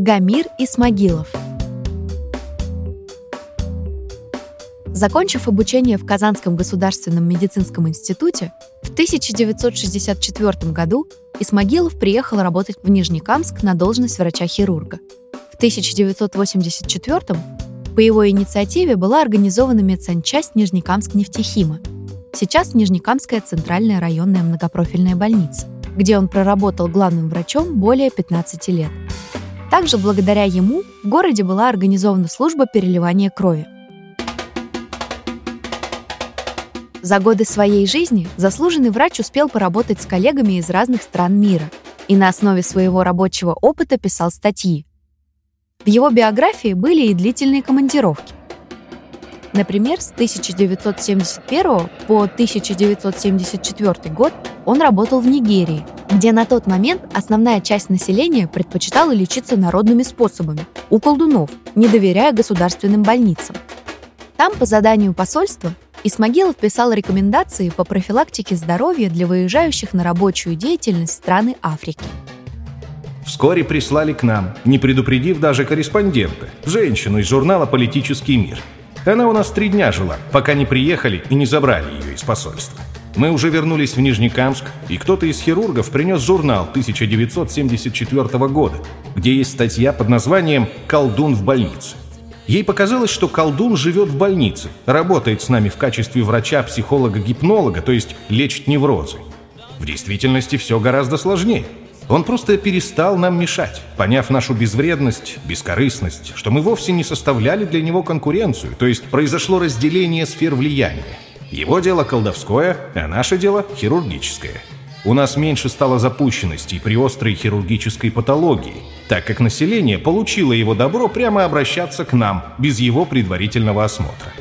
Гамир Исмагилов. Закончив обучение в Казанском государственном медицинском институте, в 1964 году Исмагилов приехал работать в Нижнекамск на должность врача-хирурга. В 1984 по его инициативе была организована медсанчасть Нижнекамск-нефтехима. Сейчас Нижнекамская центральная районная многопрофильная больница, где он проработал главным врачом более 15 лет. Также благодаря ему в городе была организована служба переливания крови. За годы своей жизни заслуженный врач успел поработать с коллегами из разных стран мира и на основе своего рабочего опыта писал статьи, в его биографии были и длительные командировки. Например, с 1971 по 1974 год он работал в Нигерии, где на тот момент основная часть населения предпочитала лечиться народными способами, у колдунов, не доверяя государственным больницам. Там, по заданию посольства, Исмагилов писал рекомендации по профилактике здоровья для выезжающих на рабочую деятельность страны Африки – Вскоре прислали к нам, не предупредив даже корреспондента, женщину из журнала «Политический мир». Она у нас три дня жила, пока не приехали и не забрали ее из посольства. Мы уже вернулись в Нижнекамск, и кто-то из хирургов принес журнал 1974 года, где есть статья под названием «Колдун в больнице». Ей показалось, что колдун живет в больнице, работает с нами в качестве врача, психолога, гипнолога, то есть лечит неврозы. В действительности все гораздо сложнее – он просто перестал нам мешать, поняв нашу безвредность, бескорыстность, что мы вовсе не составляли для него конкуренцию, то есть произошло разделение сфер влияния. Его дело колдовское, а наше дело хирургическое. У нас меньше стало запущенности при острой хирургической патологии, так как население получило его добро прямо обращаться к нам, без его предварительного осмотра.